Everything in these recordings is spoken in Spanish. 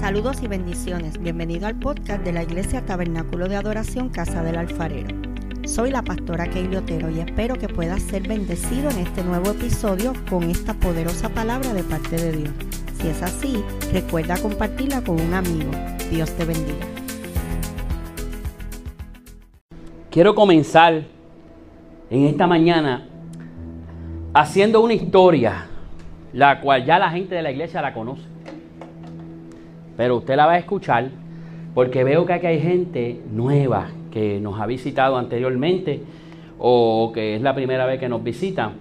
Saludos y bendiciones. Bienvenido al podcast de la Iglesia Tabernáculo de Adoración Casa del Alfarero. Soy la pastora Keili Otero y espero que puedas ser bendecido en este nuevo episodio con esta poderosa palabra de parte de Dios. Si es así, recuerda compartirla con un amigo. Dios te bendiga. Quiero comenzar en esta mañana haciendo una historia, la cual ya la gente de la iglesia la conoce. Pero usted la va a escuchar porque veo que aquí hay gente nueva que nos ha visitado anteriormente o que es la primera vez que nos visita.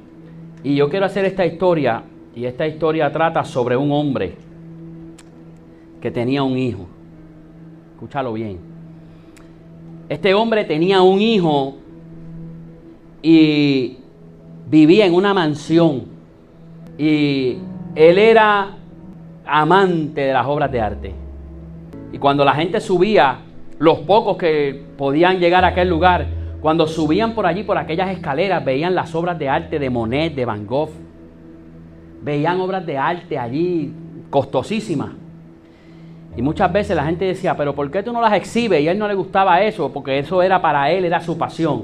Y yo quiero hacer esta historia y esta historia trata sobre un hombre que tenía un hijo. Escúchalo bien. Este hombre tenía un hijo y vivía en una mansión. Y él era amante de las obras de arte. Y cuando la gente subía, los pocos que podían llegar a aquel lugar, cuando subían por allí, por aquellas escaleras, veían las obras de arte de Monet, de Van Gogh. Veían obras de arte allí costosísimas. Y muchas veces la gente decía, pero ¿por qué tú no las exhibes? Y a él no le gustaba eso, porque eso era para él, era su pasión.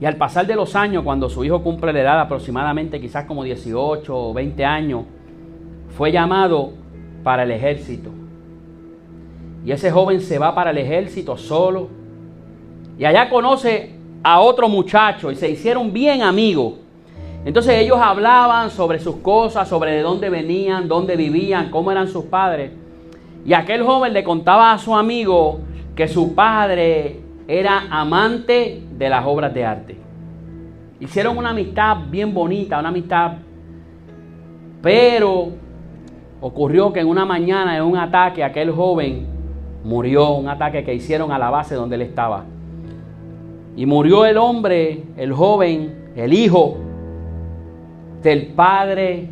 Y al pasar de los años, cuando su hijo cumple la edad aproximadamente quizás como 18 o 20 años, fue llamado para el ejército. Y ese joven se va para el ejército solo. Y allá conoce a otro muchacho y se hicieron bien amigos. Entonces ellos hablaban sobre sus cosas, sobre de dónde venían, dónde vivían, cómo eran sus padres. Y aquel joven le contaba a su amigo que su padre era amante de las obras de arte. Hicieron una amistad bien bonita, una amistad, pero ocurrió que en una mañana, en un ataque, aquel joven murió, un ataque que hicieron a la base donde él estaba. Y murió el hombre, el joven, el hijo del padre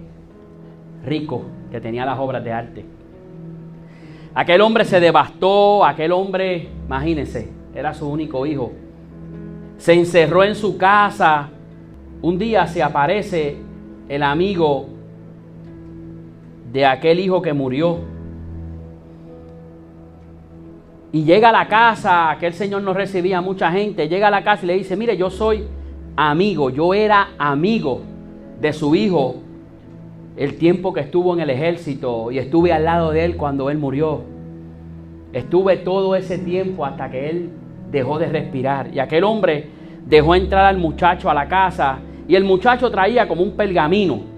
rico que tenía las obras de arte. Aquel hombre se devastó, aquel hombre, imagínense, era su único hijo. Se encerró en su casa. Un día se aparece el amigo de aquel hijo que murió. Y llega a la casa, aquel señor no recibía mucha gente, llega a la casa y le dice, mire, yo soy amigo, yo era amigo de su hijo el tiempo que estuvo en el ejército y estuve al lado de él cuando él murió. Estuve todo ese tiempo hasta que él dejó de respirar. Y aquel hombre dejó entrar al muchacho a la casa y el muchacho traía como un pergamino.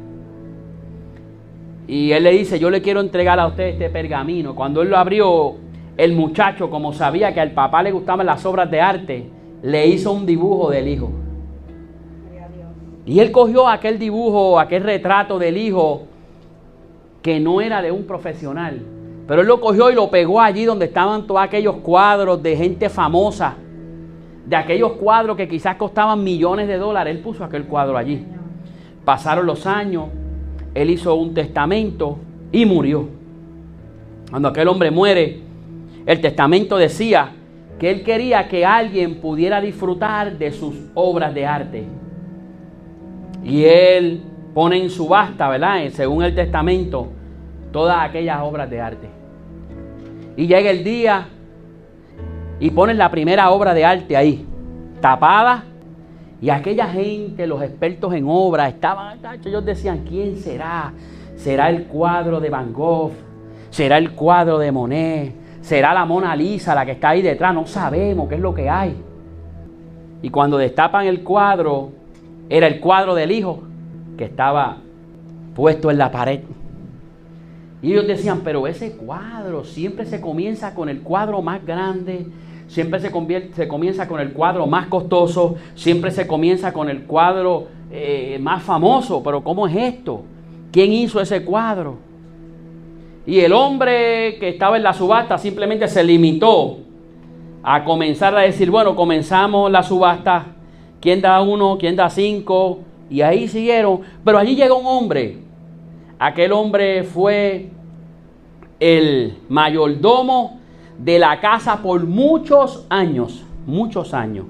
Y él le dice, yo le quiero entregar a usted este pergamino. Cuando él lo abrió, el muchacho, como sabía que al papá le gustaban las obras de arte, le hizo un dibujo del hijo. Y él cogió aquel dibujo, aquel retrato del hijo, que no era de un profesional, pero él lo cogió y lo pegó allí donde estaban todos aquellos cuadros de gente famosa, de aquellos cuadros que quizás costaban millones de dólares. Él puso aquel cuadro allí. Pasaron los años, él hizo un testamento y murió. Cuando aquel hombre muere, el testamento decía que él quería que alguien pudiera disfrutar de sus obras de arte. Y él pone en subasta, ¿verdad? Según el testamento, todas aquellas obras de arte. Y llega el día y ponen la primera obra de arte ahí, tapada. Y aquella gente, los expertos en obra, estaban, ellos decían, ¿quién será? ¿Será el cuadro de Van Gogh? ¿Será el cuadro de Monet? ¿Será la Mona Lisa la que está ahí detrás? No sabemos qué es lo que hay. Y cuando destapan el cuadro, era el cuadro del hijo que estaba puesto en la pared. Y ellos decían, pero ese cuadro siempre se comienza con el cuadro más grande, siempre se, comienza con el cuadro más costoso, siempre se comienza con el cuadro eh, más famoso, pero ¿cómo es esto? ¿Quién hizo ese cuadro? Y el hombre que estaba en la subasta simplemente se limitó a comenzar a decir, bueno, comenzamos la subasta, ¿quién da uno? ¿Quién da cinco? Y ahí siguieron, pero allí llegó un hombre. Aquel hombre fue el mayordomo de la casa por muchos años, muchos años.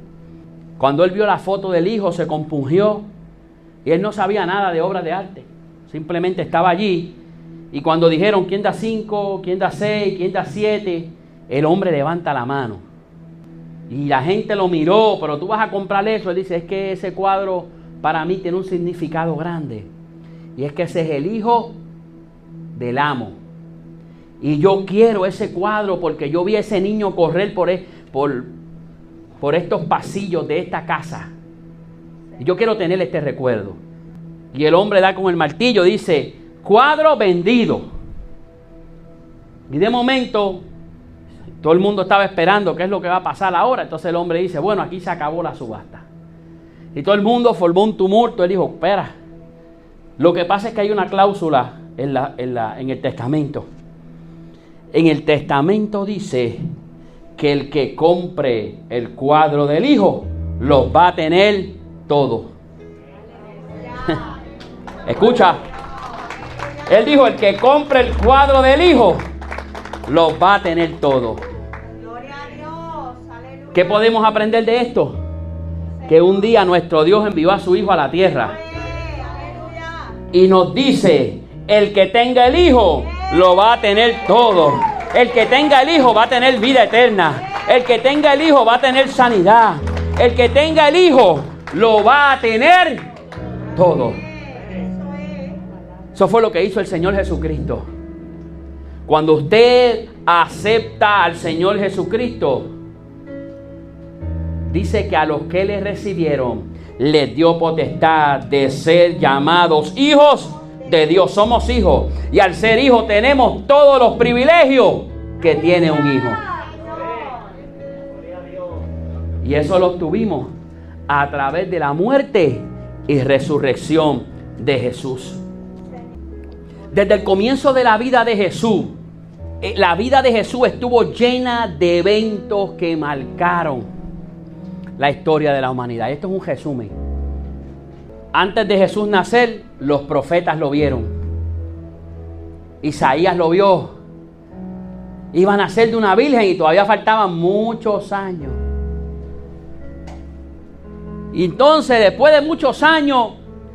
Cuando él vio la foto del hijo se compungió y él no sabía nada de obras de arte. Simplemente estaba allí Y cuando dijeron, ¿quién da cinco? ¿Quién da seis? ¿Quién da siete? El hombre levanta la mano. Y la gente lo miró, pero tú vas a comprar eso. Él dice, es que ese cuadro para mí tiene un significado grande. Y es que ese es el hijo del amo. Y yo quiero ese cuadro porque yo vi a ese niño correr por, e, por, por estos pasillos de esta casa. Y yo quiero tener este recuerdo. Y el hombre da con el martillo, dice, cuadro vendido. Y de momento, todo el mundo estaba esperando qué es lo que va a pasar ahora. Entonces el hombre dice, bueno, aquí se acabó la subasta. Y todo el mundo formó un tumulto. Él dijo, espera, lo que pasa es que hay una cláusula en, la, en, la, en el testamento en el testamento dice que el que compre el cuadro del hijo los va a tener todo. Escucha, él dijo, el que compre el cuadro del hijo los va a tener todo. ¿Qué podemos aprender de esto? Que un día nuestro Dios envió a su hijo a la tierra y nos dice, el que tenga el hijo lo va a tener todo. El que tenga el Hijo va a tener vida eterna. El que tenga el Hijo va a tener sanidad. El que tenga el Hijo lo va a tener todo. Eso fue lo que hizo el Señor Jesucristo. Cuando usted acepta al Señor Jesucristo, dice que a los que le recibieron, les dio potestad de ser llamados hijos de Dios, somos hijos. Y al ser hijos tenemos todos los privilegios que tiene un hijo. Y eso lo obtuvimos a través de la muerte y resurrección de Jesús. Desde el comienzo de la vida de Jesús, eh, la vida de Jesús estuvo llena de eventos que marcaron la historia de la humanidad. Esto es un resumen. Antes de Jesús nacer, los profetas lo vieron. Isaías lo vio. Iban a ser de una virgen y todavía faltaban muchos años. Entonces, después de muchos años,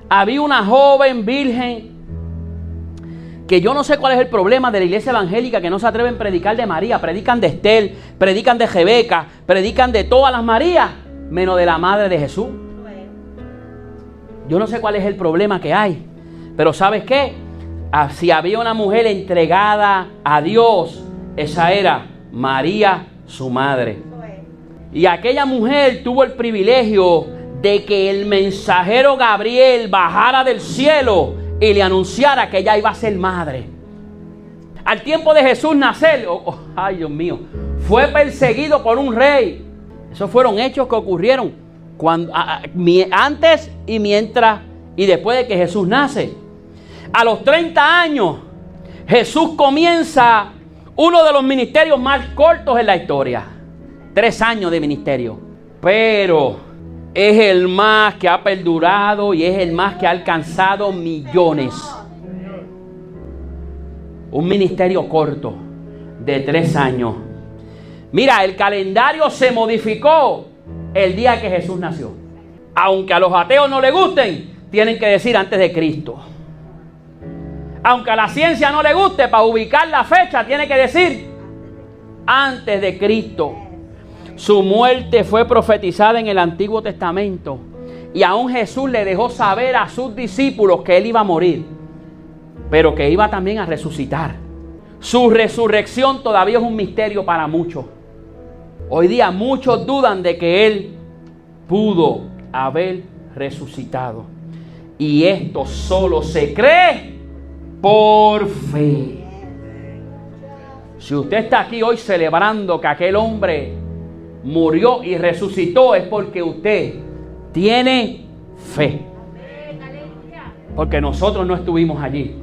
había una joven virgen que yo no sé cuál es el problema de la iglesia evangélica que no se atreven a predicar de María, predican de Estel, predican de Rebeca, predican de todas las Marías, menos de la madre de Jesús. Yo no sé cuál es el problema que hay. Pero ¿sabes qué? Ah, si había una mujer entregada a Dios, esa era María, su madre. Y aquella mujer tuvo el privilegio de que el mensajero Gabriel bajara del cielo y le anunciara que ella iba a ser madre. Al tiempo de Jesús nacer, oh, oh, ay Dios mío, fue perseguido por un rey. Esos fueron hechos que ocurrieron cuando, antes y mientras y después de que Jesús nace. A los 30 años, Jesús comienza uno de los ministerios más cortos en la historia. Tres años de ministerio. Pero es el más que ha perdurado y es el más que ha alcanzado millones. Un ministerio corto de tres años. Mira, el calendario se modificó el día que Jesús nació. Aunque a los ateos no les gusten, tienen que decir antes de Cristo. Aunque a la ciencia no le guste, para ubicar la fecha, tiene que decir antes de Cristo. Su muerte fue profetizada en el Antiguo Testamento. Y aún Jesús le dejó saber a sus discípulos que él iba a morir, pero que iba también a resucitar. Su resurrección todavía es un misterio para muchos. Hoy día muchos dudan de que Él pudo haber resucitado. Y esto solo se cree por fe. Si usted está aquí hoy celebrando que aquel hombre murió y resucitó, es porque usted tiene fe. Porque nosotros no estuvimos allí.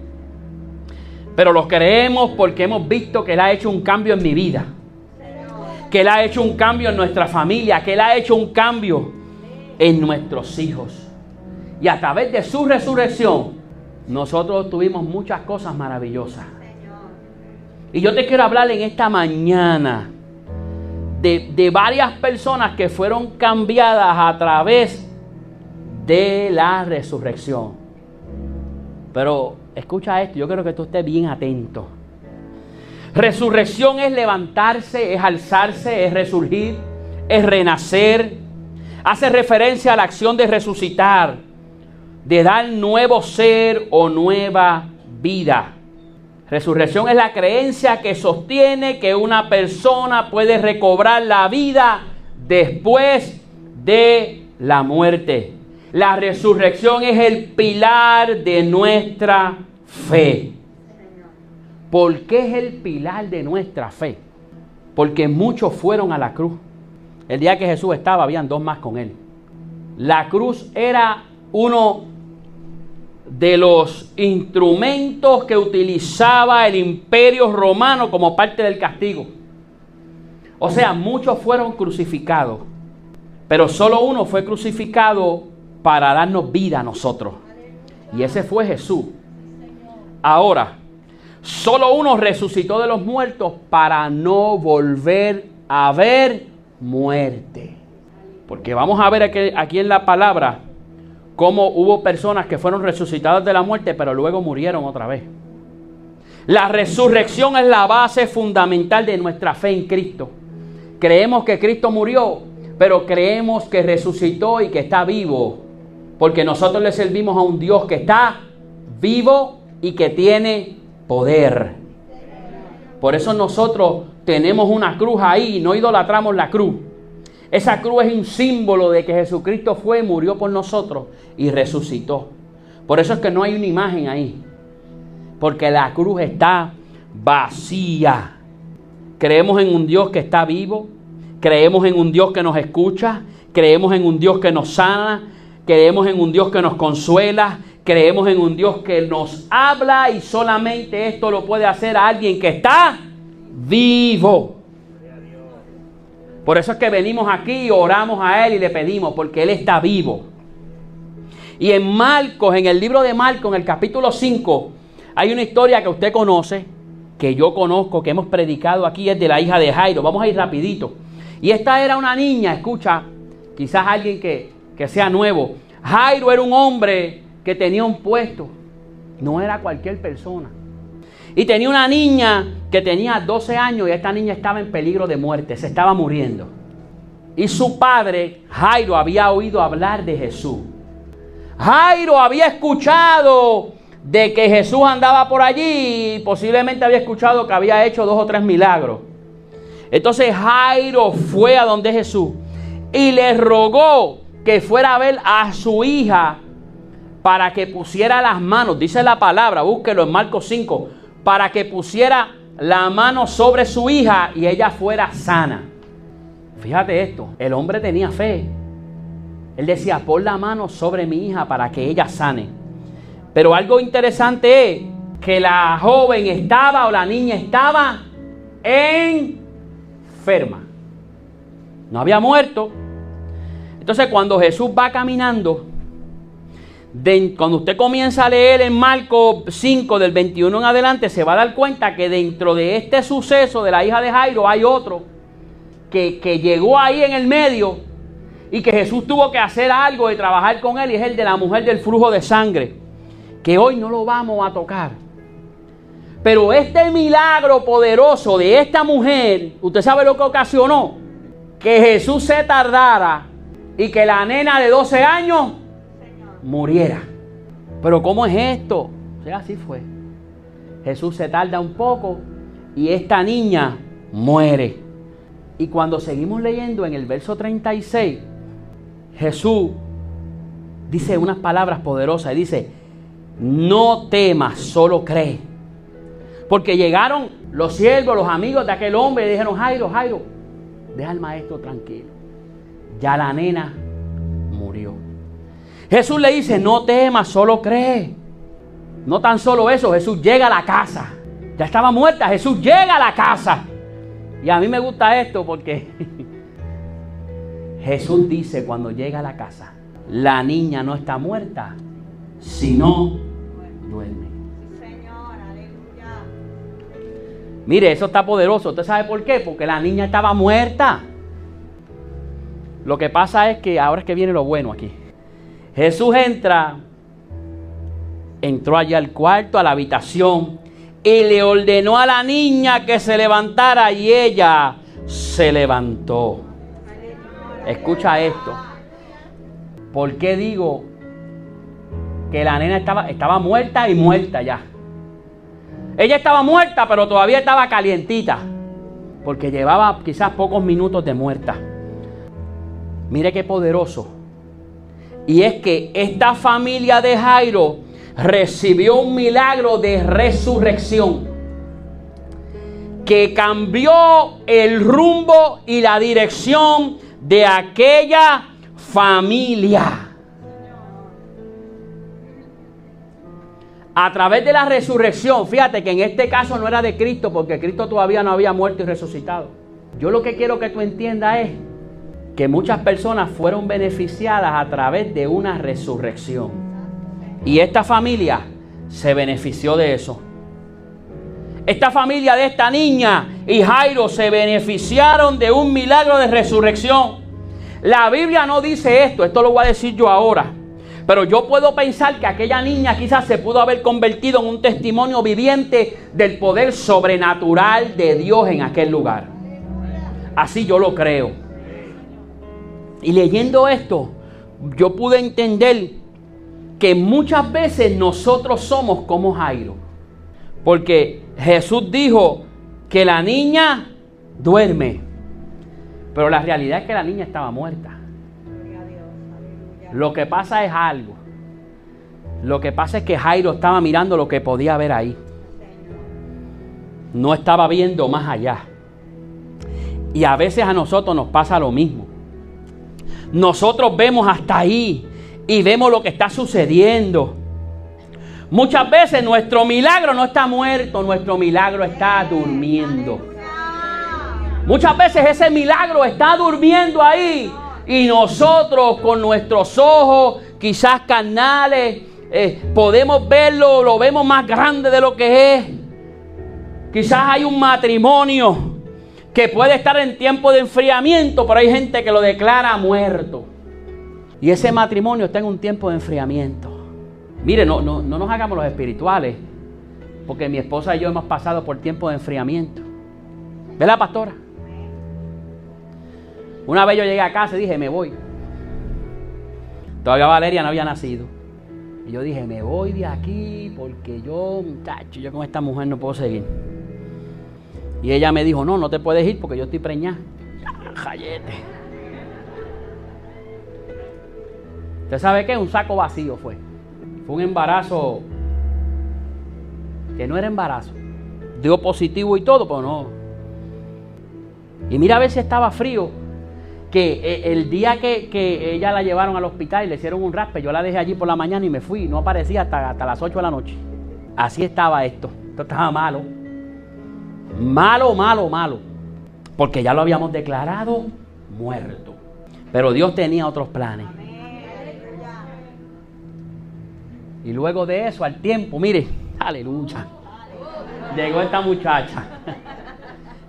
Pero lo creemos porque hemos visto que Él ha hecho un cambio en mi vida que Él ha hecho un cambio en nuestra familia, que Él ha hecho un cambio en nuestros hijos. Y a través de su resurrección, nosotros tuvimos muchas cosas maravillosas. Y yo te quiero hablar en esta mañana de, de, varias personas que fueron cambiadas a través de la resurrección. Pero escucha esto, yo quiero que tú estés bien atento. Resurrección es levantarse, es alzarse, es resurgir, es renacer. Hace referencia a la acción de resucitar, de dar nuevo ser o nueva vida. Resurrección es la creencia que sostiene que una persona puede recobrar la vida después de la muerte. La resurrección es el pilar de nuestra fe. ¿Por qué es el pilar de nuestra fe? Porque muchos fueron a la cruz. El día que Jesús estaba, habían dos más con él. La cruz era uno de los instrumentos que utilizaba el imperio romano como parte del castigo. O sea, muchos fueron crucificados, pero solo uno fue crucificado para darnos vida a nosotros. Y ese fue Jesús. Ahora, Solo uno resucitó de los muertos para no volver a ver muerte. Porque vamos a ver aquí, en la palabra cómo hubo personas que fueron resucitadas de la muerte, pero luego murieron otra vez. La resurrección es la base fundamental de nuestra fe en Cristo. Creemos que Cristo murió, pero creemos que resucitó y que está vivo. Porque nosotros le servimos a un Dios que está vivo y que tiene poder. Por eso nosotros tenemos una cruz ahí y no idolatramos la cruz. Esa cruz es un símbolo de que Jesucristo fue, murió por nosotros y resucitó. Por eso es que no hay una imagen ahí. Porque la cruz está vacía. Creemos en un Dios que está vivo. Creemos en un Dios que nos escucha. Creemos en un Dios que nos sana. Creemos en un Dios que nos consuela. Creemos en un Dios que nos habla y solamente esto lo puede hacer alguien que está vivo. Por eso es que venimos aquí y oramos a Él y le pedimos, porque Él está vivo. Y en Marcos, en el libro de Marcos, en el capítulo 5, hay una historia que usted conoce, que yo conozco, que hemos predicado aquí, es de la hija de Jairo. Vamos a ir rapidito. Y esta era una niña, escucha, quizás alguien que, que sea nuevo. Jairo era un hombre que tenía un puesto. No era cualquier persona. Y tenía una niña que tenía 12 años y esta niña estaba en peligro de muerte, se estaba muriendo. Y su padre, Jairo, había oído hablar de Jesús. Jairo había escuchado de que Jesús andaba por allí y posiblemente había escuchado que había hecho dos o tres milagros. Entonces Jairo fue a donde Jesús y le rogó que fuera a ver a su hija para que pusiera las manos, dice la palabra, búsquelo en Marcos 5, para que pusiera la mano sobre su hija y ella fuera sana. Fíjate esto, el hombre tenía fe. Él decía, pon la mano sobre mi hija para que ella sane. Pero algo interesante es que la joven estaba o la niña estaba enferma. No había muerto. Entonces cuando Jesús va caminando, cuando usted comienza a leer en Marco 5 del 21 en adelante, se va a dar cuenta que dentro de este suceso de la hija de Jairo hay otro que, que llegó ahí en el medio y que Jesús tuvo que hacer algo y trabajar con él y es el de la mujer del flujo de sangre, que hoy no lo vamos a tocar. Pero este milagro poderoso de esta mujer, usted sabe lo que ocasionó, que Jesús se tardara y que la nena de 12 años muriera. Pero ¿cómo es esto? O sea, así fue. Jesús se tarda un poco y esta niña muere. Y cuando seguimos leyendo en el verso 36, Jesús dice unas palabras poderosas y dice, no temas, solo cree. Porque llegaron los siervos, los amigos de aquel hombre y dijeron, Jairo, Jairo, deja al maestro tranquilo. Ya la nena murió. Jesús le dice, no temas, solo cree. No tan solo eso, Jesús llega a la casa. Ya estaba muerta, Jesús llega a la casa. Y a mí me gusta esto porque Jesús dice cuando llega a la casa, la niña no está muerta, sino duerme. Mire, eso está poderoso. ¿Usted sabe por qué? Porque la niña estaba muerta. Lo que pasa es que ahora es que viene lo bueno aquí. Jesús entra entró allá al cuarto, a la habitación, y le ordenó a la niña que se levantara y ella se levantó. Escucha esto. ¿Por qué digo que la nena estaba, estaba muerta y muerta ya? Ella estaba muerta, pero todavía estaba calientita. Porque llevaba quizás pocos minutos de muerta. Mire qué poderoso. Y es que esta familia de Jairo recibió un milagro de resurrección que cambió el rumbo y la dirección de aquella familia. A través de la resurrección, fíjate que en este caso no era de Cristo porque Cristo todavía no había muerto y resucitado. Yo lo que quiero que tú entiendas es que muchas personas fueron beneficiadas a través de una resurrección. Y esta familia se benefició de eso. Esta familia de esta niña y Jairo se beneficiaron de un milagro de resurrección. La Biblia no dice esto, esto lo voy a decir yo ahora. Pero yo puedo pensar que aquella niña quizás se pudo haber convertido en un testimonio viviente del poder sobrenatural de Dios en aquel lugar. Así yo lo creo. Y leyendo esto, yo pude entender que muchas veces nosotros somos como Jairo. Porque Jesús dijo que la niña duerme. Pero la realidad es que la niña estaba muerta. Lo que pasa es algo. Lo que pasa es que Jairo estaba mirando lo que podía ver ahí. No estaba viendo más allá. Y a veces a nosotros nos pasa lo mismo. Nosotros vemos hasta ahí y vemos lo que está sucediendo. Muchas veces nuestro milagro no está muerto, nuestro milagro está durmiendo. Muchas veces ese milagro está durmiendo ahí y nosotros con nuestros ojos, quizás carnales, eh, podemos verlo, lo vemos más grande de lo que es. Quizás hay un matrimonio que puede estar en tiempo de enfriamiento, pero hay gente que lo declara muerto. Y ese matrimonio está en un tiempo de enfriamiento. Mire, no, no, no nos hagamos los espirituales, porque mi esposa y yo hemos pasado por tiempo de enfriamiento. ¿Ve la pastora? Una vez yo llegué a casa y dije, me voy. Todavía Valeria no había nacido. Y yo dije, me voy de aquí porque yo, muchacho, yo con esta mujer no puedo seguir. Y ella me dijo, no, no te puedes ir porque yo estoy preñada. Jayete. ¿Usted sabe qué? Un saco vacío fue. Fue un embarazo que no era embarazo. Dio positivo y todo, pero no. Y mira a ver si estaba frío que eh, el día que, ella la llevaron al hospital y le hicieron un raspe, yo la dejé allí por la mañana y me fui. No aparecía hasta, hasta las 8 de la noche. Así estaba esto. Esto estaba malo. Malo, malo, malo. Porque ya lo habíamos declarado muerto. Pero Dios tenía otros planes. Y luego de eso, al tiempo, mire, aleluya. Llegó esta muchacha.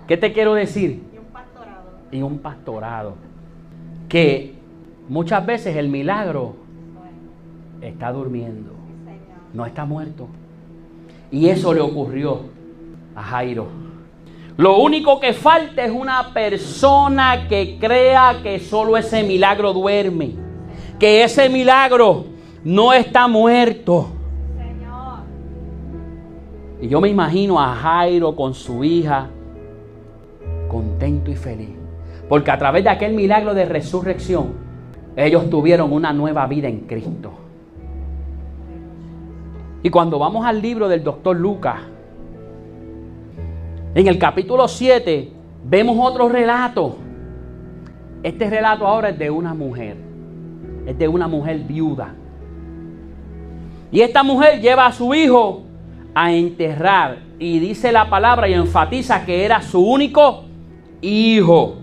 ¿Qué te quiero decir? Y un pastorado. Y un pastorado que muchas veces el milagro está durmiendo, no está muerto. Y eso le ocurrió a Jairo. Lo único que falta es una persona que crea que solo ese milagro duerme, que ese milagro no está muerto. Y yo me imagino a Jairo con su hija, contento y feliz. Porque a través de aquel milagro de resurrección, ellos tuvieron una nueva vida en Cristo. Y cuando vamos al libro del doctor Lucas, en el capítulo 7, vemos otro relato. Este relato ahora es de una mujer. Es de una mujer viuda. Y esta mujer lleva a su hijo a enterrar. Y dice la palabra y enfatiza que era su único hijo.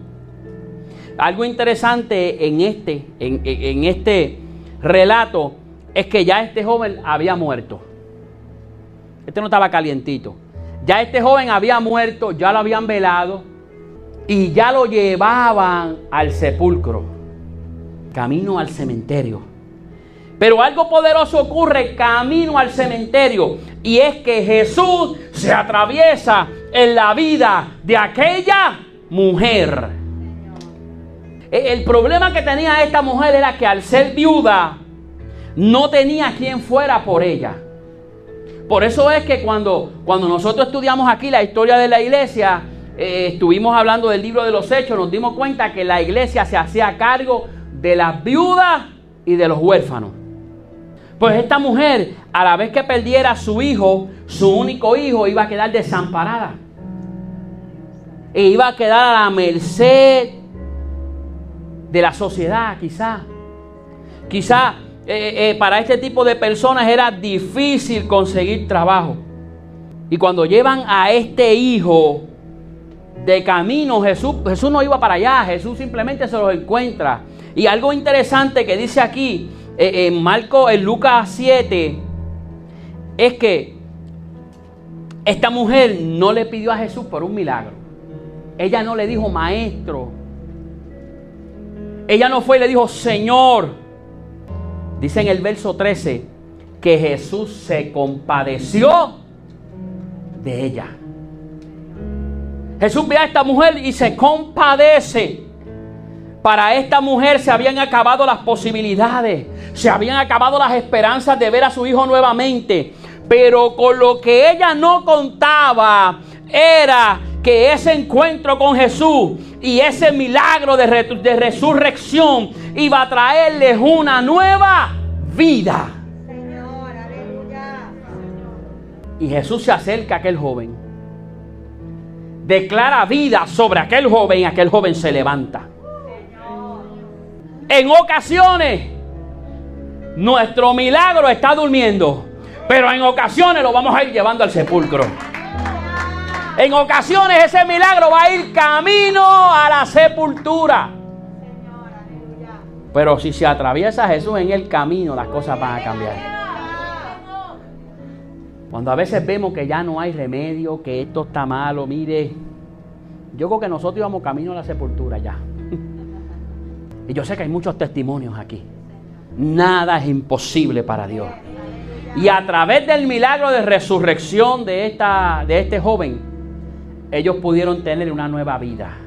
Algo interesante en este, en, este relato es que ya este joven había muerto. Este no estaba calientito. Ya este joven había muerto, ya lo habían velado y ya lo llevaban al sepulcro, camino al cementerio. Pero algo poderoso ocurre camino al cementerio y es que Jesús se atraviesa en la vida de aquella mujer. E, el problema que tenía esta mujer era que al ser viuda no tenía quien fuera por ella. Por eso es que cuando, cuando nosotros estudiamos aquí la historia de la iglesia, eh, estuvimos hablando del libro de los hechos, nos dimos cuenta que la iglesia se hacía cargo de las viudas y de los huérfanos. Pues esta mujer, a la vez que perdiera su hijo, su único hijo, iba a quedar desamparada. E iba a quedar a la merced de la sociedad, quizá. Quizá eh, eh, para este tipo de personas era difícil conseguir trabajo. Y cuando llevan a este hijo de camino, Jesús, Jesús no iba para allá, Jesús simplemente se los encuentra. Y algo interesante que dice aquí, eh, en Marco, en Lucas 7, es que esta mujer no le pidió a Jesús por un milagro. Ella no le dijo, maestro. Ella no fue y le dijo, Señor. Dice en el verso 13 que Jesús se compadeció de ella. Jesús ve a esta mujer y se compadece. Para esta mujer se habían acabado las posibilidades, se habían acabado las esperanzas de ver a su hijo nuevamente. Pero con lo que ella no contaba era que ese encuentro con Jesús y ese milagro de, de resurrección iba a traerles una nueva vida. Y Jesús se acerca a aquel joven, declara vida sobre aquel joven y aquel joven se levanta. En ocasiones, nuestro milagro está durmiendo, pero en ocasiones lo vamos a ir llevando al sepulcro. En ocasiones ese milagro va a ir camino a la sepultura. Pero si se atraviesa Jesús en el camino, las cosas van a cambiar. Cuando a veces vemos que ya no hay remedio, que esto está malo, mire, yo creo que nosotros íbamos camino a la sepultura ya. Y yo sé que hay muchos testimonios aquí. Nada es imposible para Dios. Y a través del milagro de resurrección de, esta, de este joven, ellos pudieron tener una nueva vida.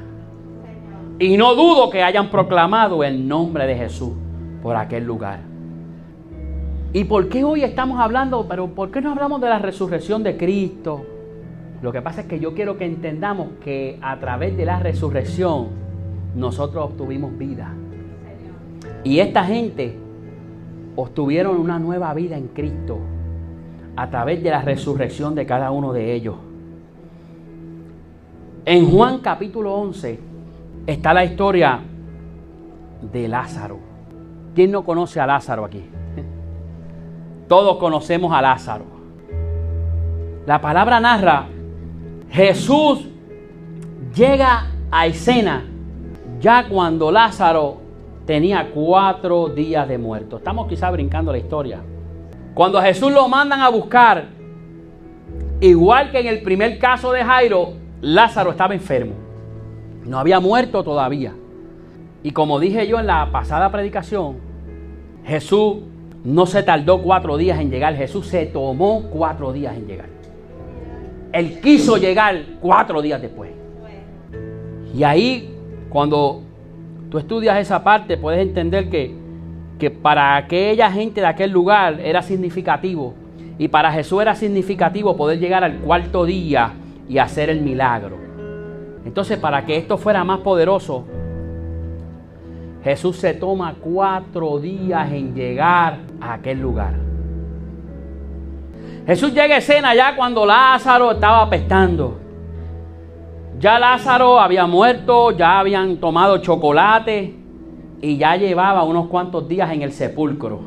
Y no dudo que hayan proclamado el nombre de Jesús por aquel lugar. ¿Y por qué hoy estamos hablando? Pero ¿por qué no hablamos de la resurrección de Cristo? Lo que pasa es que yo quiero que entendamos que a través de la resurrección nosotros obtuvimos vida. Y esta gente obtuvieron una nueva vida en Cristo a través de la resurrección de cada uno de ellos. En Juan capítulo 11 está la historia de Lázaro. ¿Quién no conoce a Lázaro aquí? Todos conocemos a Lázaro. La palabra narra, Jesús llega a escena ya cuando Lázaro tenía cuatro días de muerto. Estamos quizá brincando la historia. Cuando a Jesús lo mandan a buscar, igual que en el primer caso de Jairo, Lázaro estaba enfermo. No había muerto todavía. Y como dije yo en la pasada predicación, Jesús no se tardó cuatro días en llegar, Jesús se tomó cuatro días en llegar. Él quiso llegar cuatro días después. Y ahí, cuando tú estudias esa parte, puedes entender que, que para aquella gente de aquel lugar era significativo. Y para Jesús era significativo poder llegar al cuarto día y hacer el milagro. Entonces, para que esto fuera más poderoso, Jesús se toma cuatro días en llegar a aquel lugar. Jesús llega a escena ya cuando Lázaro estaba apestando. Ya Lázaro había muerto, ya habían tomado chocolate y ya llevaba unos cuantos días en el sepulcro.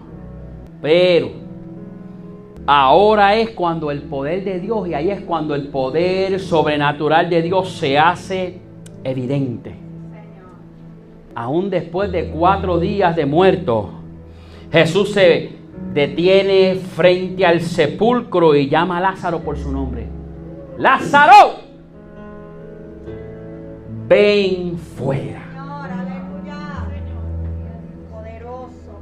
Pero ahora es cuando el poder de Dios y ahí es cuando el poder sobrenatural de Dios se hace evidente. Aún después de cuatro días de muerto, Jesús se detiene frente al sepulcro y llama a Lázaro por su nombre. Lázaro, ven fuera.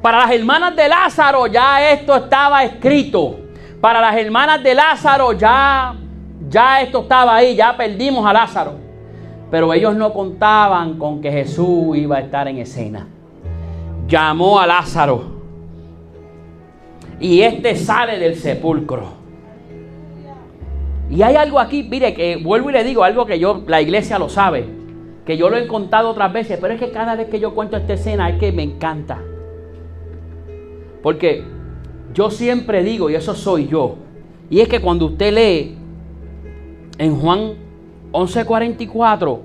Para las hermanas de Lázaro ya esto estaba escrito. Para las hermanas de Lázaro ya, ya esto estaba ahí, ya perdimos a Lázaro. Pero ellos no contaban con que Jesús iba a estar en escena. Llamó a Lázaro. Y este sale del sepulcro. Y hay algo aquí, mire, que vuelvo y le digo algo que yo, la iglesia lo sabe, que yo lo he contado otras veces, pero es que cada vez que yo cuento esta escena es que me encanta. Porque yo siempre digo, y eso soy yo, y es que cuando usted lee en Juan 11:44,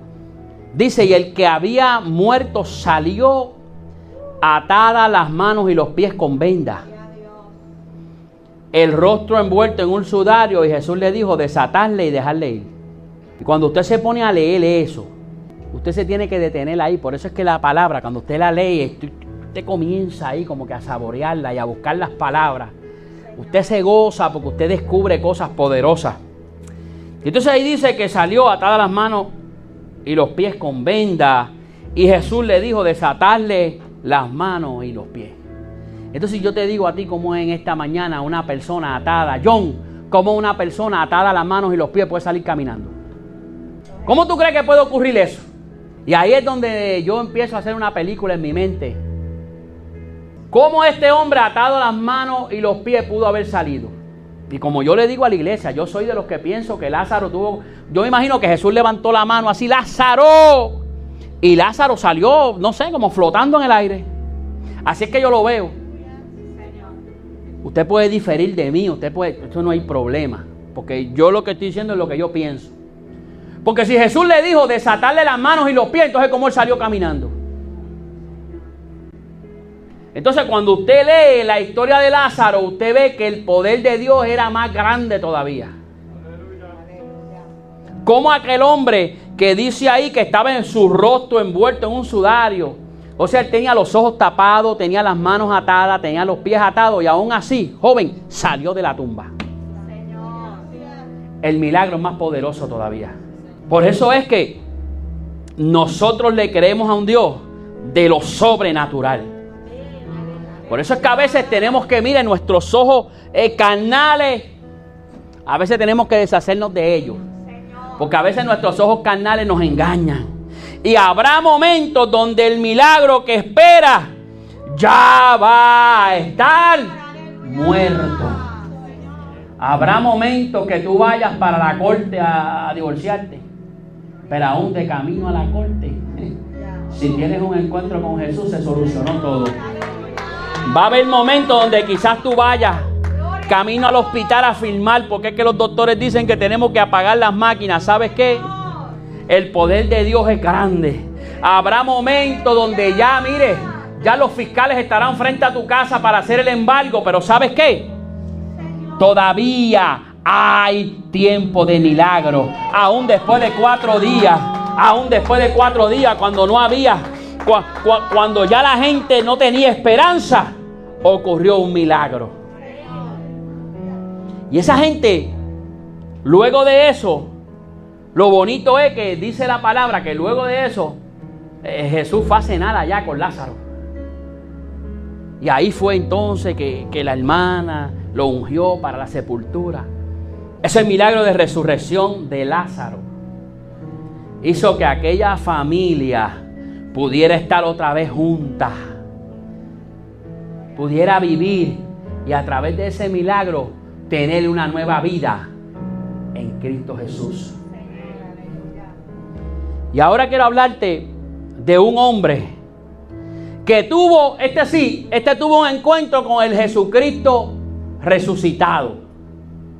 dice, y el que había muerto salió atada las manos y los pies con vendas el rostro envuelto en un sudario y Jesús le dijo desatarle y dejarle ir. Y cuando usted se pone a leer eso, usted se tiene que detener ahí. Por eso es que la palabra, cuando usted la lee, usted comienza ahí como que a saborearla y a buscar las palabras. Usted se goza porque usted descubre cosas poderosas. Y entonces ahí dice que salió atada las manos y los pies con venda. Y Jesús le dijo desatarle las manos y los pies. Entonces yo te digo a ti como en esta mañana una persona atada, John, como una persona atada las manos y los pies puede salir caminando. ¿Cómo tú crees que puede ocurrir eso? Y ahí es donde yo empiezo a hacer una película en mi mente. ¿Cómo este hombre atado las manos y los pies pudo haber salido? Y como yo le digo a la iglesia, yo soy de los que pienso que Lázaro tuvo... Yo me imagino que Jesús levantó la mano así, Lázaro. Y Lázaro salió, no sé, como flotando en el aire. Así es que yo lo veo. Usted puede diferir de mí, usted puede, eso no hay problema, porque yo lo que estoy diciendo es lo que yo pienso. Porque si Jesús le dijo desatarle las manos y los pies, entonces ¿cómo él salió caminando? Entonces cuando usted lee la historia de Lázaro, usted ve que el poder de Dios era más grande todavía. Como aquel hombre que dice ahí que estaba en su rostro envuelto en un sudario, o sea, él tenía los ojos tapados, tenía las manos atadas, tenía los pies atados y aún así, joven, salió de la tumba. El milagro es más poderoso todavía. Por eso es que nosotros le creemos a un Dios de lo sobrenatural. Por eso es que a veces tenemos que mirar nuestros ojos eh, carnales. A veces tenemos que deshacernos de ellos. Porque a veces nuestros ojos carnales nos engañan. Y habrá momentos donde el milagro que espera ya va a estar muerto. Habrá momentos que tú vayas para la corte a, divorciarte, pero aún de camino a la corte, si tienes un encuentro con Jesús, se solucionó todo. Va a haber momentos donde quizás tú vayas camino al hospital a filmar, porque es que los doctores dicen que tenemos que apagar las máquinas. ¿Sabes qué? El poder de Dios es grande. Habrá momentos donde ya, mire, ya los fiscales estarán frente a tu casa para hacer el embargo, pero ¿sabes qué? Todavía hay tiempo de milagro. Aún después de cuatro días, aún después de cuatro días, cuando no había, cuando ya la gente no tenía esperanza, ocurrió un milagro. Y esa gente, luego de eso, lo bonito es que dice la palabra que luego de eso eh, Jesús fue a cenar allá con Lázaro. Y ahí fue entonces que, que la hermana lo ungió para la sepultura. Ese milagro de resurrección de Lázaro hizo que aquella familia pudiera estar otra vez junta, pudiera vivir y a través de ese milagro tener una nueva vida en Cristo Jesús. Y ahora quiero hablarte de un hombre que tuvo, este sí, este tuvo un encuentro con el Jesucristo resucitado.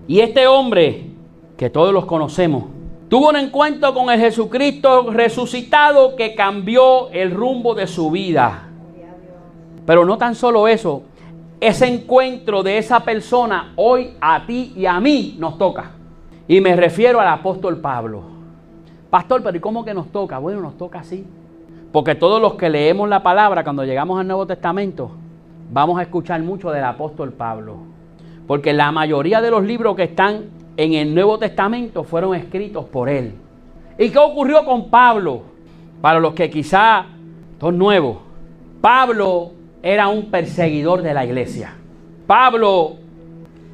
Y este hombre, que todos los conocemos, tuvo un encuentro con el Jesucristo resucitado que cambió el rumbo de su vida. Pero no tan solo eso, ese encuentro de esa persona hoy a ti y a mí nos toca. Y me refiero al apóstol Pablo. Pastor, pero ¿y cómo que nos toca? Bueno, nos toca así. Porque todos los que leemos la palabra cuando llegamos al Nuevo Testamento, vamos a escuchar mucho del apóstol Pablo. Porque la mayoría de los libros que están en el Nuevo Testamento fueron escritos por él. ¿Y qué ocurrió con Pablo? Para los que quizá son nuevos. Pablo era un perseguidor de la iglesia. Pablo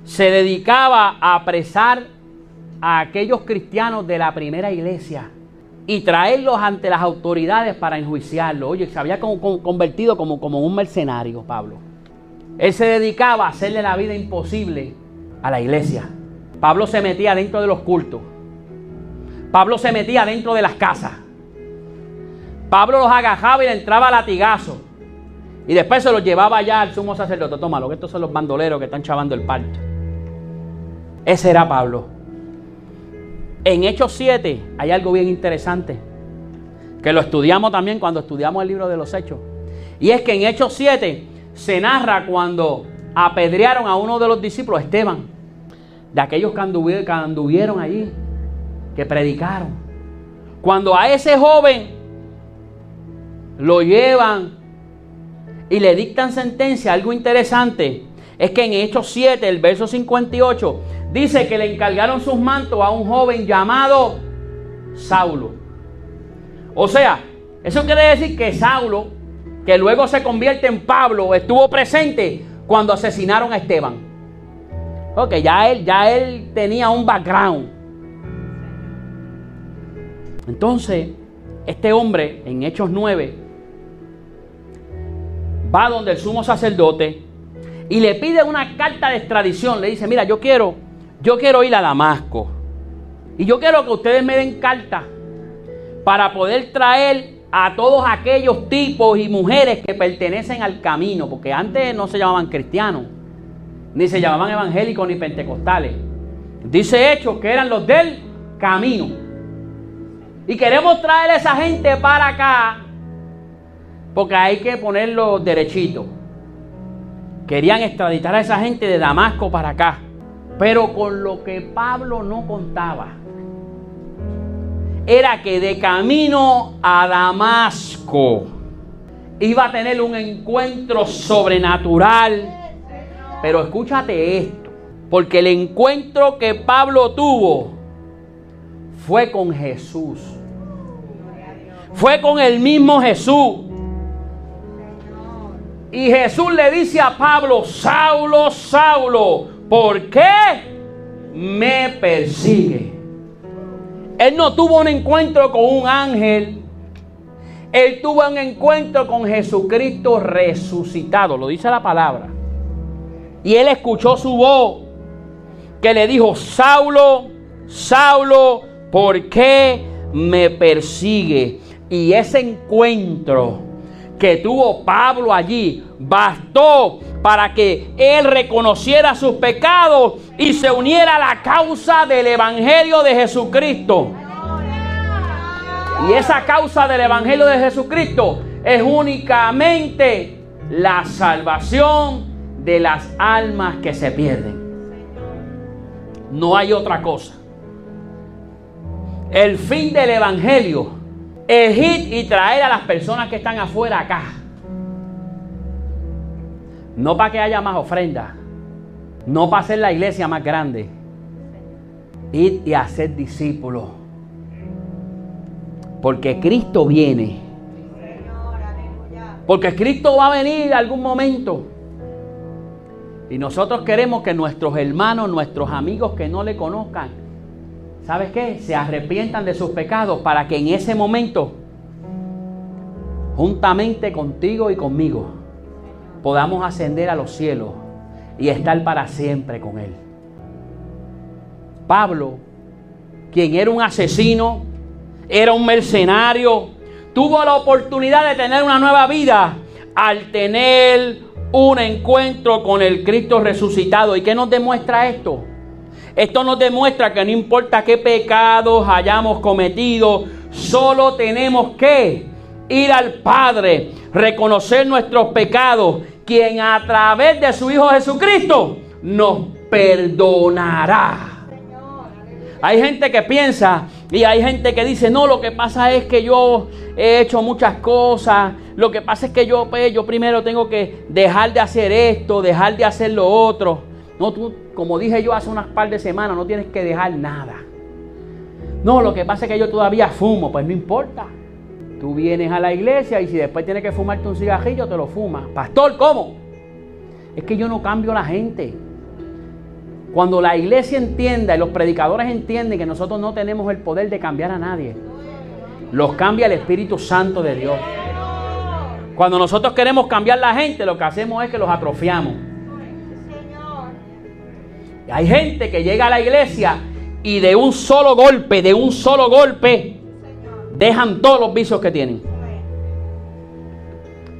se dedicaba a apresar a aquellos cristianos de la primera iglesia y traerlos ante las autoridades para enjuiciarlos. Oye, se había convertido como, como un mercenario, Pablo. Él se dedicaba a hacerle la vida imposible a la iglesia. Pablo se metía dentro de los cultos. Pablo se metía dentro de las casas. Pablo los agajaba y le entraba latigazo. Y después se los llevaba allá al sumo sacerdote. Tómalo, que estos son los bandoleros que están chavando el parto. Ese era Pablo. En Hechos 7 hay algo bien interesante. Que lo estudiamos también cuando estudiamos el libro de los Hechos. Y es que en Hechos 7 se narra cuando apedrearon a uno de los discípulos, Esteban, de aquellos que anduvieron allí, que predicaron. Cuando a ese joven lo llevan y le dictan sentencia, algo interesante es que en Hechos 7, el verso 58, dice que le encargaron sus mantos a un joven llamado Saulo. O sea, eso quiere decir que Saulo, que luego se convierte en Pablo, estuvo presente cuando asesinaron a Esteban. Ok, ya él, ya él tenía un background. Entonces, este hombre en Hechos 9 va donde el sumo sacerdote y le pide una carta de extradición. Le dice, mira, yo quiero, yo quiero ir a Damasco. Y yo quiero que ustedes me den carta para poder traer a todos aquellos tipos y mujeres que pertenecen al camino, porque antes no se llamaban cristianos, ni se llamaban evangélicos ni pentecostales. Dice Hechos que eran los del camino. Y queremos traer a esa gente para acá, porque hay que ponerlo derechito. Querían extraditar a esa gente de Damasco para acá. Pero con lo que Pablo no contaba era que de camino a Damasco iba a tener un encuentro sobrenatural. Pero escúchate esto, porque el encuentro que Pablo tuvo fue con Jesús. Fue con el mismo Jesús. Y Jesús le dice a Pablo, Saulo, Saulo, ¿por qué me persigue? Él no tuvo un encuentro con un ángel. Él tuvo un encuentro con Jesucristo resucitado, lo dice la palabra. Y él escuchó su voz que le dijo, Saulo, Saulo, ¿por qué me persigue? Y ese encuentro que tuvo Pablo allí bastó para que él reconociera sus pecados y se uniera a la causa del Evangelio de Jesucristo. Y esa causa del Evangelio de Jesucristo es únicamente la salvación de las almas que se pierden. No hay otra cosa. El fin del Evangelio es ir y traer a las personas que están afuera acá. No para que haya más ofrendas. No para hacer la iglesia más grande. Ir y hacer discípulos. Porque Cristo viene. Porque Cristo va a venir algún momento. Y nosotros queremos que nuestros hermanos, nuestros amigos que no le conozcan, ¿sabes qué? Se arrepientan de sus pecados para que en ese momento, juntamente contigo y conmigo, podamos ascender a los cielos y estar para siempre con Él. Pablo, quien era un asesino, era un mercenario, tuvo la oportunidad de tener una nueva vida al tener un encuentro con el Cristo resucitado. ¿Y qué nos demuestra esto? Esto nos demuestra que no importa qué pecados hayamos cometido, solo tenemos que ir al Padre, reconocer nuestros pecados, quien a través de su Hijo Jesucristo nos perdonará. Hay gente que piensa y hay gente que dice, no, lo que pasa es que yo he hecho muchas cosas, lo que pasa es que yo, pues, yo primero tengo que dejar de hacer esto, dejar de hacer lo otro. No, tú, como dije yo hace unas par de semanas, no tienes que dejar nada. No, lo que pasa es que yo todavía fumo, pues no importa. Tú vienes a la iglesia y si después tienes que fumarte un cigarrillo, te lo fumas. Pastor, ¿cómo? Es que yo no cambio la gente. Cuando la iglesia entienda y los predicadores entienden que nosotros no tenemos el poder de cambiar a nadie, los cambia el Espíritu Santo de Dios. Cuando nosotros queremos cambiar la gente, lo que hacemos es que los atrofiamos. Hay gente que llega a la iglesia y de un solo golpe, de un solo golpe, dejan todos los vicios que tienen.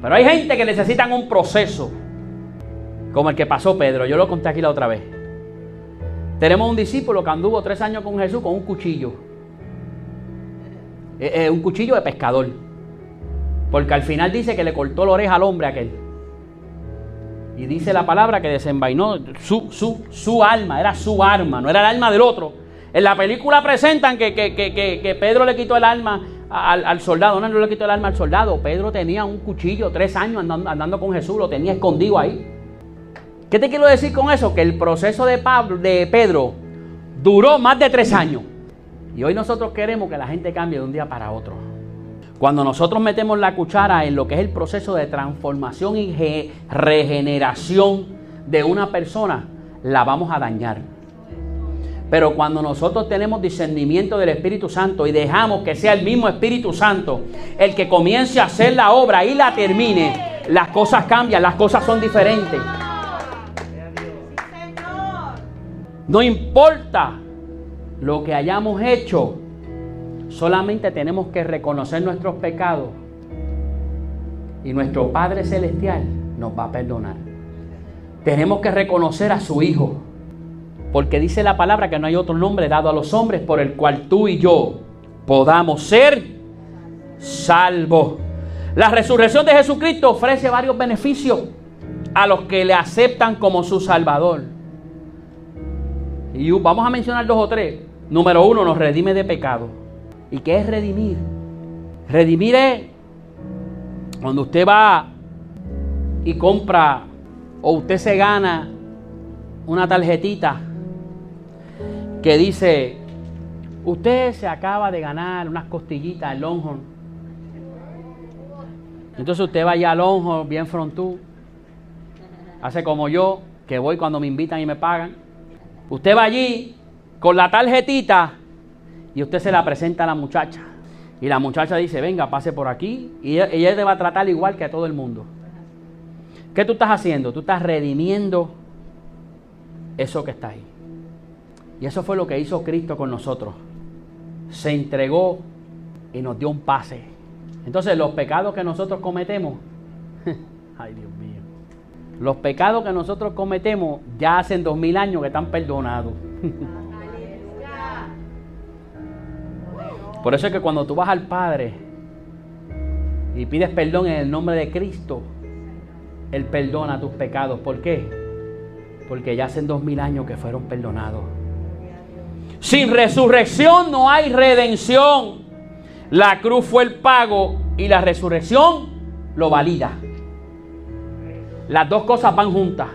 Pero hay gente que necesitan un proceso, como el que pasó Pedro. Yo lo conté aquí la otra vez. Tenemos un discípulo que anduvo tres años con Jesús con un cuchillo. Eh, eh, un cuchillo de pescador. Porque al final dice que le cortó la oreja al hombre aquel. Y dice la palabra que desenvainó su, su, su alma, era su arma, no era el alma del otro. En la película presentan que, que, Pedro le quitó el alma al, soldado. No, no le quitó el alma al soldado. Pedro tenía un cuchillo, tres años andando, andando con Jesús, lo tenía escondido ahí. ¿Qué te quiero decir con eso? Que el proceso de, Pablo, de Pedro duró más de tres años. Y hoy nosotros queremos que la gente cambie de un día para otro. Cuando nosotros metemos la cuchara en lo que es el proceso de transformación y regeneración de una persona, la vamos a dañar. Pero cuando nosotros tenemos discernimiento del Espíritu Santo y dejamos que sea el mismo Espíritu Santo el que comience a hacer la obra y la termine, las cosas cambian, las cosas son diferentes. No importa lo que hayamos hecho, solamente tenemos que reconocer nuestros pecados y nuestro Padre Celestial nos va a perdonar. Tenemos que reconocer a su Hijo, porque dice la palabra que no hay otro nombre dado a los hombres por el cual tú y yo podamos ser salvos. La resurrección de Jesucristo ofrece varios beneficios a los que le aceptan como su Salvador. Y vamos a mencionar dos o tres. Número uno, nos redime de pecado. ¿Y qué es redimir? Redimir es cuando usted va y compra o usted se gana una tarjetita que dice, usted se acaba de ganar unas costillitas en Longhorn. Entonces usted va allá a Longhorn, bien frontú, hace como yo, que voy cuando me invitan y me pagan. Usted va allí con la tarjetita y usted se la presenta a la muchacha. Y la muchacha dice, venga, pase por aquí. Y ella, te va a tratar igual que a todo el mundo. ¿Qué tú estás haciendo? Tú estás redimiendo eso que está ahí. Y eso fue lo que hizo Cristo con nosotros. Se entregó y nos dio un pase. Entonces los pecados que nosotros cometemos, ay Dios mío. Los pecados que nosotros cometemos ya hacen dos mil años que están perdonados. Por eso es que cuando tú vas al Padre y pides perdón en el nombre de Cristo, Él perdona tus pecados. ¿Por qué? Porque ya hacen dos mil años que fueron perdonados. Sin resurrección no hay redención. La cruz fue el pago y la resurrección lo valida. Las dos cosas van juntas.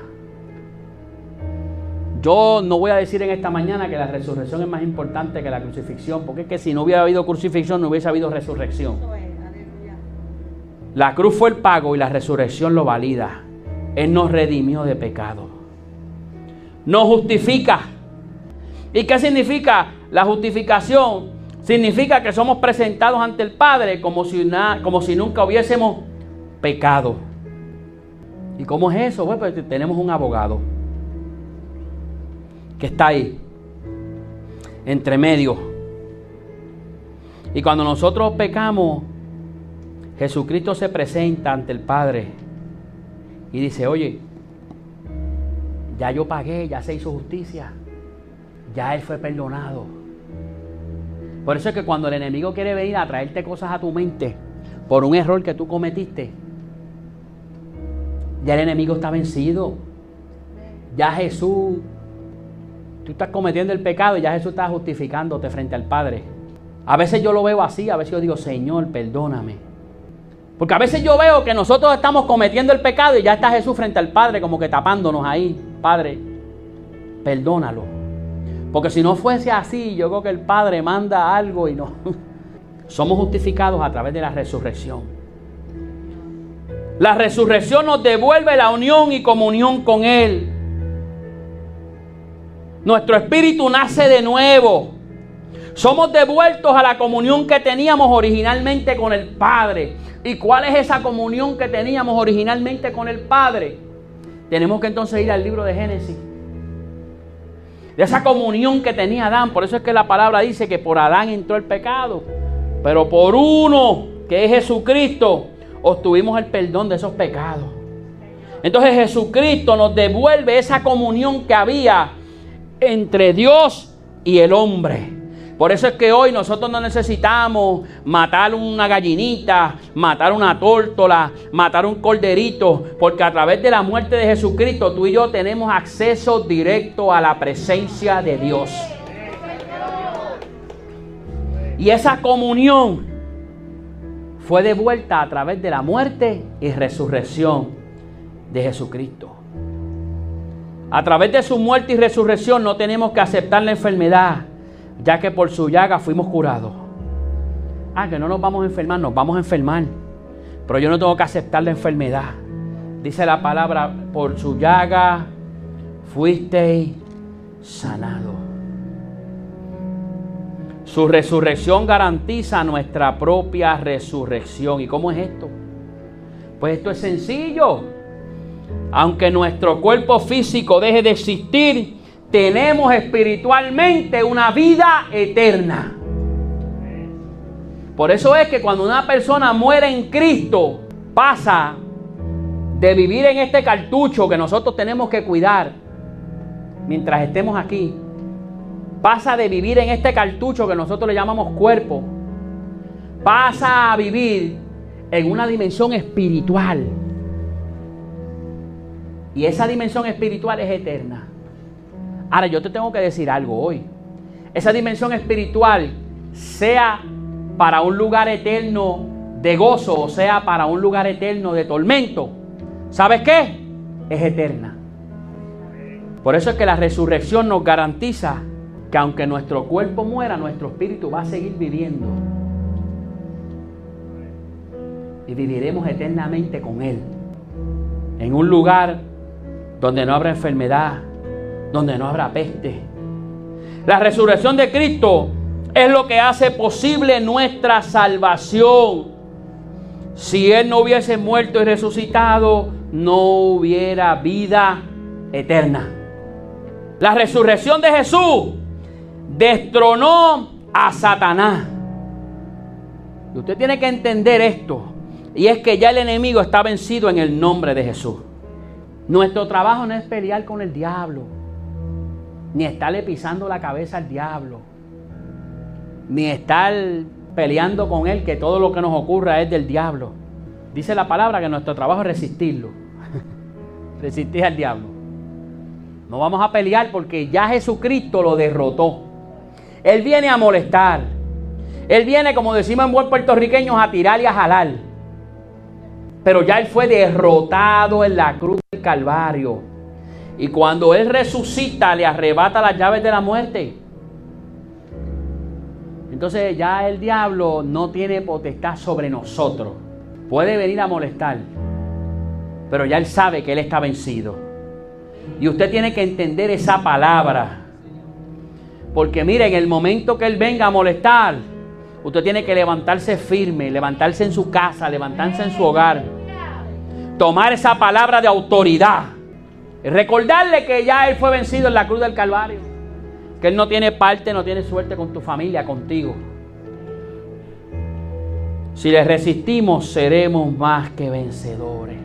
Yo no voy a decir en esta mañana que la resurrección es más importante que la crucifixión, porque es que si no hubiera habido crucifixión no hubiese habido resurrección. La cruz fue el pago y la resurrección lo valida. Él nos redimió de pecado. Nos justifica. ¿Y qué significa la justificación? Significa que somos presentados ante el Padre como si, como si nunca hubiésemos pecado. ¿Y cómo es eso? Bueno, pues tenemos un abogado que está ahí, entre medio. Y cuando nosotros pecamos, Jesucristo se presenta ante el Padre y dice, oye, ya yo pagué, ya se hizo justicia, ya Él fue perdonado. Por eso es que cuando el enemigo quiere venir a traerte cosas a tu mente por un error que tú cometiste, ya el enemigo está vencido. Ya Jesús, tú estás cometiendo el pecado y ya Jesús está justificándote frente al Padre. A veces yo lo veo así, a veces yo digo, Señor, perdóname. Porque a veces yo veo que nosotros estamos cometiendo el pecado y ya está Jesús frente al Padre, como que tapándonos ahí. Padre, perdónalo. Porque si no fuese así, yo creo que el Padre manda algo y no. Somos justificados a través de la resurrección. La resurrección nos devuelve la unión y comunión con Él. Nuestro espíritu nace de nuevo. Somos devueltos a la comunión que teníamos originalmente con el Padre. ¿Y cuál es esa comunión que teníamos originalmente con el Padre? Tenemos que entonces ir al libro de Génesis. De esa comunión que tenía Adán. Por eso es que la palabra dice que por Adán entró el pecado. Pero por uno, que es Jesucristo, obtuvimos el perdón de esos pecados. Entonces Jesucristo nos devuelve esa comunión que había entre Dios y el hombre. Por eso es que hoy nosotros no necesitamos matar una gallinita, matar una tórtola, matar un corderito, porque a través de la muerte de Jesucristo tú y yo tenemos acceso directo a la presencia de Dios. Y esa comunión fue devuelta a través de la muerte y resurrección de Jesucristo. A través de su muerte y resurrección no tenemos que aceptar la enfermedad, ya que por su llaga fuimos curados. Ah, que no nos vamos a enfermar, nos vamos a enfermar. Pero yo no tengo que aceptar la enfermedad. Dice la palabra, por su llaga fuisteis sanado. Su resurrección garantiza nuestra propia resurrección. ¿Y cómo es esto? Pues esto es sencillo. Aunque nuestro cuerpo físico deje de existir, tenemos espiritualmente una vida eterna. Por eso es que cuando una persona muere en Cristo, pasa de vivir en este cartucho que nosotros tenemos que cuidar mientras estemos aquí, pasa de vivir en este cartucho que nosotros le llamamos cuerpo, pasa a vivir en una dimensión espiritual y esa dimensión espiritual es eterna. Ahora yo te tengo que decir algo hoy. Esa dimensión espiritual, sea para un lugar eterno de gozo o sea para un lugar eterno de tormento, ¿sabes qué? Es eterna. Por eso es que la resurrección nos garantiza que aunque nuestro cuerpo muera, nuestro espíritu va a seguir viviendo. Y viviremos eternamente con Él. En un lugar donde no habrá enfermedad, donde no habrá peste. La resurrección de Cristo es lo que hace posible nuestra salvación. Si Él no hubiese muerto y resucitado, no hubiera vida eterna. La resurrección de Jesús destronó a Satanás. Y usted tiene que entender esto. Y es que ya el enemigo está vencido en el nombre de Jesús. Nuestro trabajo no es pelear con el diablo, ni estarle pisando la cabeza al diablo, ni estar peleando con él que todo lo que nos ocurra es del diablo. Dice la palabra que nuestro trabajo es resistirlo, resistir al diablo. No vamos a pelear porque ya Jesucristo lo derrotó. Él viene a molestar. Él viene, como decimos en buen puertorriqueños, a tirar y a jalar. Pero ya Él fue derrotado en la cruz del Calvario. Y cuando Él resucita, le arrebata las llaves de la muerte. Entonces ya el diablo no tiene potestad sobre nosotros. Puede venir a molestar. Pero ya Él sabe que Él está vencido. Y usted tiene que entender esa palabra. Porque mire, en el momento que Él venga a molestar, Usted tiene que levantarse firme, levantarse en su casa, levantarse en su hogar. Tomar esa palabra de autoridad. Recordarle que ya Él fue vencido en la cruz del Calvario. Que Él no tiene parte, no tiene suerte con tu familia, contigo. Si le resistimos, seremos más que vencedores.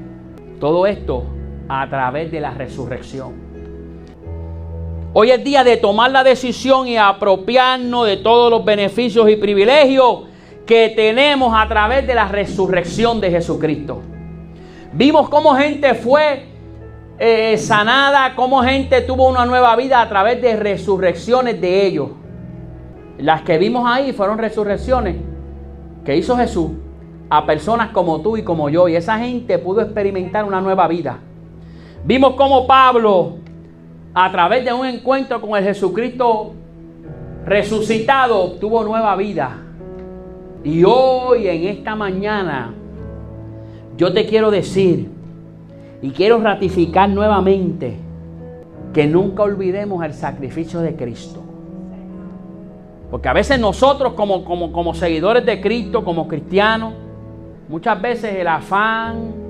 Todo esto a través de la resurrección. Hoy es día de tomar la decisión y apropiarnos de todos los beneficios y privilegios que tenemos a través de la resurrección de Jesucristo. Vimos cómo gente fue eh, sanada, cómo gente tuvo una nueva vida a través de resurrecciones de ellos. Las que vimos ahí fueron resurrecciones que hizo Jesús a personas como tú y como yo. Y esa gente pudo experimentar una nueva vida. Vimos cómo Pablo a través de un encuentro con el Jesucristo resucitado, tuvo nueva vida. Y hoy, en esta mañana, yo te quiero decir y quiero ratificar nuevamente que nunca olvidemos el sacrificio de Cristo. Porque a veces nosotros como, como, como seguidores de Cristo, como cristianos, muchas veces el afán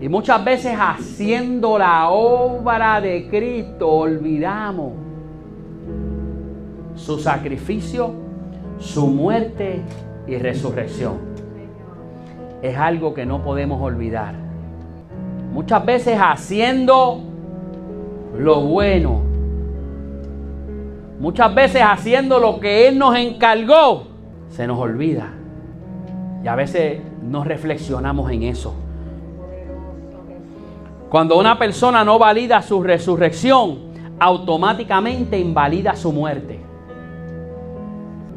y muchas veces haciendo la obra de Cristo olvidamos su sacrificio, su muerte y resurrección. Es algo que no podemos olvidar. Muchas veces haciendo lo bueno. Muchas veces haciendo lo que Él nos encargó, se nos olvida. Y a veces no reflexionamos en eso. Cuando una persona no valida su resurrección, automáticamente invalida su muerte.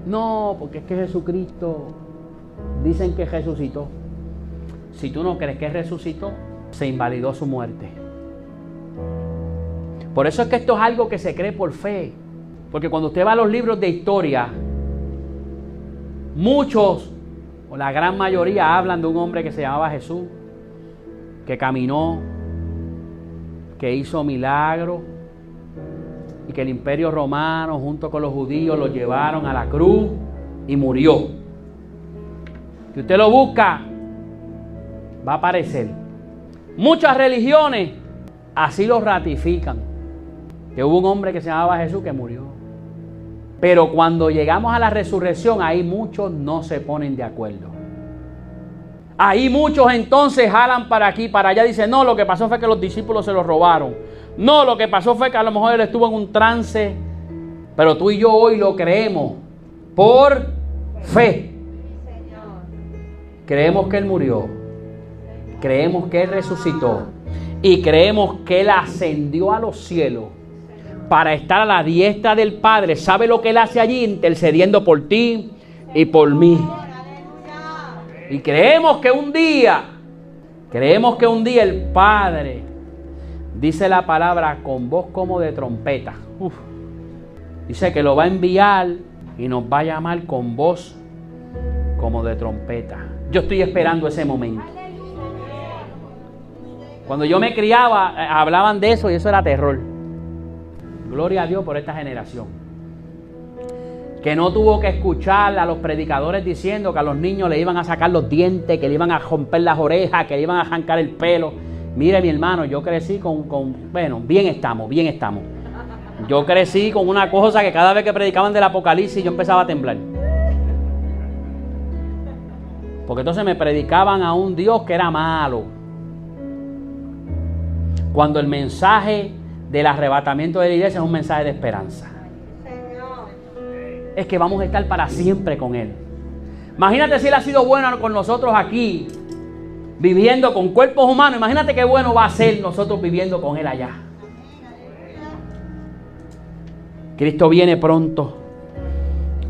No, porque es que Jesucristo dicen que resucitó. Si tú no crees que resucitó, se invalidó su muerte. Por eso es que esto es algo que se cree por fe. Porque cuando usted va a los libros de historia, muchos, o la gran mayoría, hablan de un hombre que se llamaba Jesús, que caminó, que hizo milagros, y que el imperio romano junto con los judíos lo llevaron a la cruz y murió. Si usted lo busca, va a aparecer. Muchas religiones así lo ratifican. Que hubo un hombre que se llamaba Jesús que murió. Pero cuando llegamos a la resurrección, ahí muchos no se ponen de acuerdo. Ahí muchos entonces jalan para aquí, para allá. Dicen, no, lo que pasó fue que los discípulos se lo robaron. No, lo que pasó fue que a lo mejor él estuvo en un trance. Pero tú y yo hoy lo creemos por fe. Creemos que Él murió. Creemos que Él resucitó. Y creemos que Él ascendió a los cielos para estar a la diestra del Padre. ¿Sabe lo que Él hace allí? Intercediendo por ti y por mí. Y creemos que un día, creemos que un día el Padre, dice la palabra con voz como de trompeta. Dice que lo va a enviar y nos va a llamar con voz como de trompeta. Yo estoy esperando ese momento. Cuando yo me criaba, eh, hablaban de eso y eso era terror. Gloria a Dios por esta generación. Que no tuvo que escuchar a los predicadores diciendo que a los niños le iban a sacar los dientes, que le iban a romper las orejas, que le iban a arrancar el pelo. Mire mi hermano, yo crecí con, con, bueno, bien estamos, bien estamos. Yo crecí con una cosa que cada vez que predicaban del Apocalipsis yo empezaba a temblar. Porque entonces me predicaban a un Dios que era malo, cuando el mensaje del arrebatamiento de la iglesia es un mensaje de esperanza. Es que vamos a estar para siempre con Él. Imagínate si Él ha sido bueno con nosotros aquí, viviendo con cuerpos humanos. Imagínate qué bueno va a ser nosotros viviendo con Él allá. Cristo viene pronto.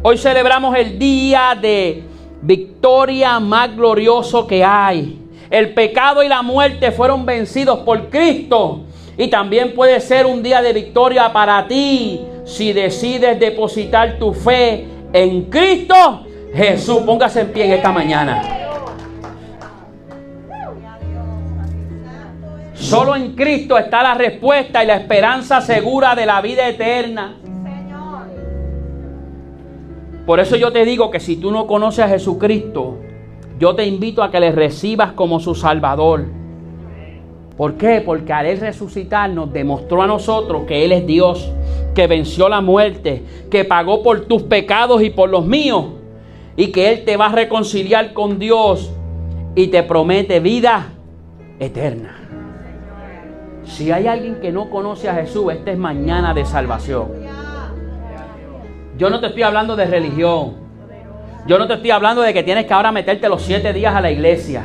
Hoy celebramos el día de victoria más glorioso que hay. El pecado y la muerte fueron vencidos por Cristo. Y también puede ser un día de victoria para ti si decides depositar tu fe en Cristo Jesús. Póngase en pie en esta mañana. Solo en Cristo está la respuesta y la esperanza segura de la vida eterna. Por eso yo te digo que si tú no conoces a Jesucristo, yo te invito a que le recibas como su Salvador. ¿Por qué? Porque al Él resucitar nos demostró a nosotros que Él es Dios, que venció la muerte, que pagó por tus pecados y por los míos, y que Él te va a reconciliar con Dios y te promete vida eterna. Si hay alguien que no conoce a Jesús, esta es mañana de salvación. Yo no te estoy hablando de religión. Yo no te estoy hablando de que tienes que ahora meterte los siete días a la iglesia.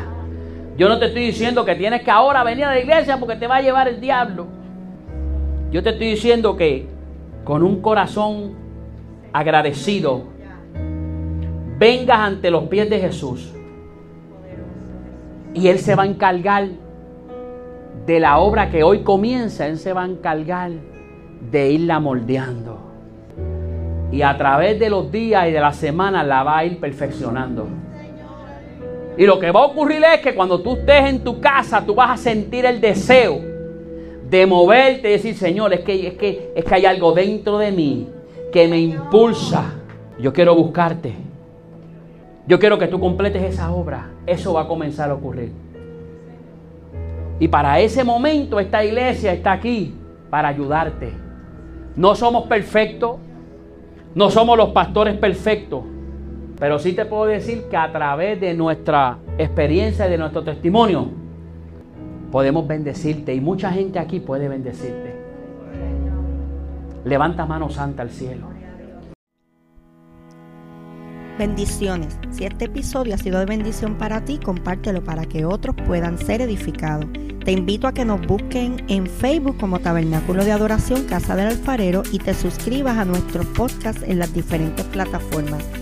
Yo no te estoy diciendo que tienes que ahora venir a la iglesia porque te va a llevar el diablo. Yo te estoy diciendo que con un corazón agradecido vengas ante los pies de Jesús y Él se va a encargar de la obra que hoy comienza. Él se va a encargar de irla moldeando. Y a través de los días y de las semanas la va a ir perfeccionando. Y lo que va a ocurrir es que cuando tú estés en tu casa, tú vas a sentir el deseo de moverte y decir, Señor, es que, es que, es que hay algo dentro de mí que me impulsa. Yo quiero buscarte. Yo quiero que tú completes esa obra. Eso va a comenzar a ocurrir. Y para ese momento esta iglesia está aquí para ayudarte. No somos perfectos, no somos los pastores perfectos, pero sí te puedo decir que a través de nuestra experiencia y de nuestro testimonio podemos bendecirte y mucha gente aquí puede bendecirte. Levanta mano santa al cielo. Bendiciones. Si este episodio ha sido de bendición para ti, compártelo para que otros puedan ser edificados. Te invito a que nos busquen en Facebook como Tabernáculo de Adoración Casa del Alfarero y te suscribas a nuestro podcast en las diferentes plataformas.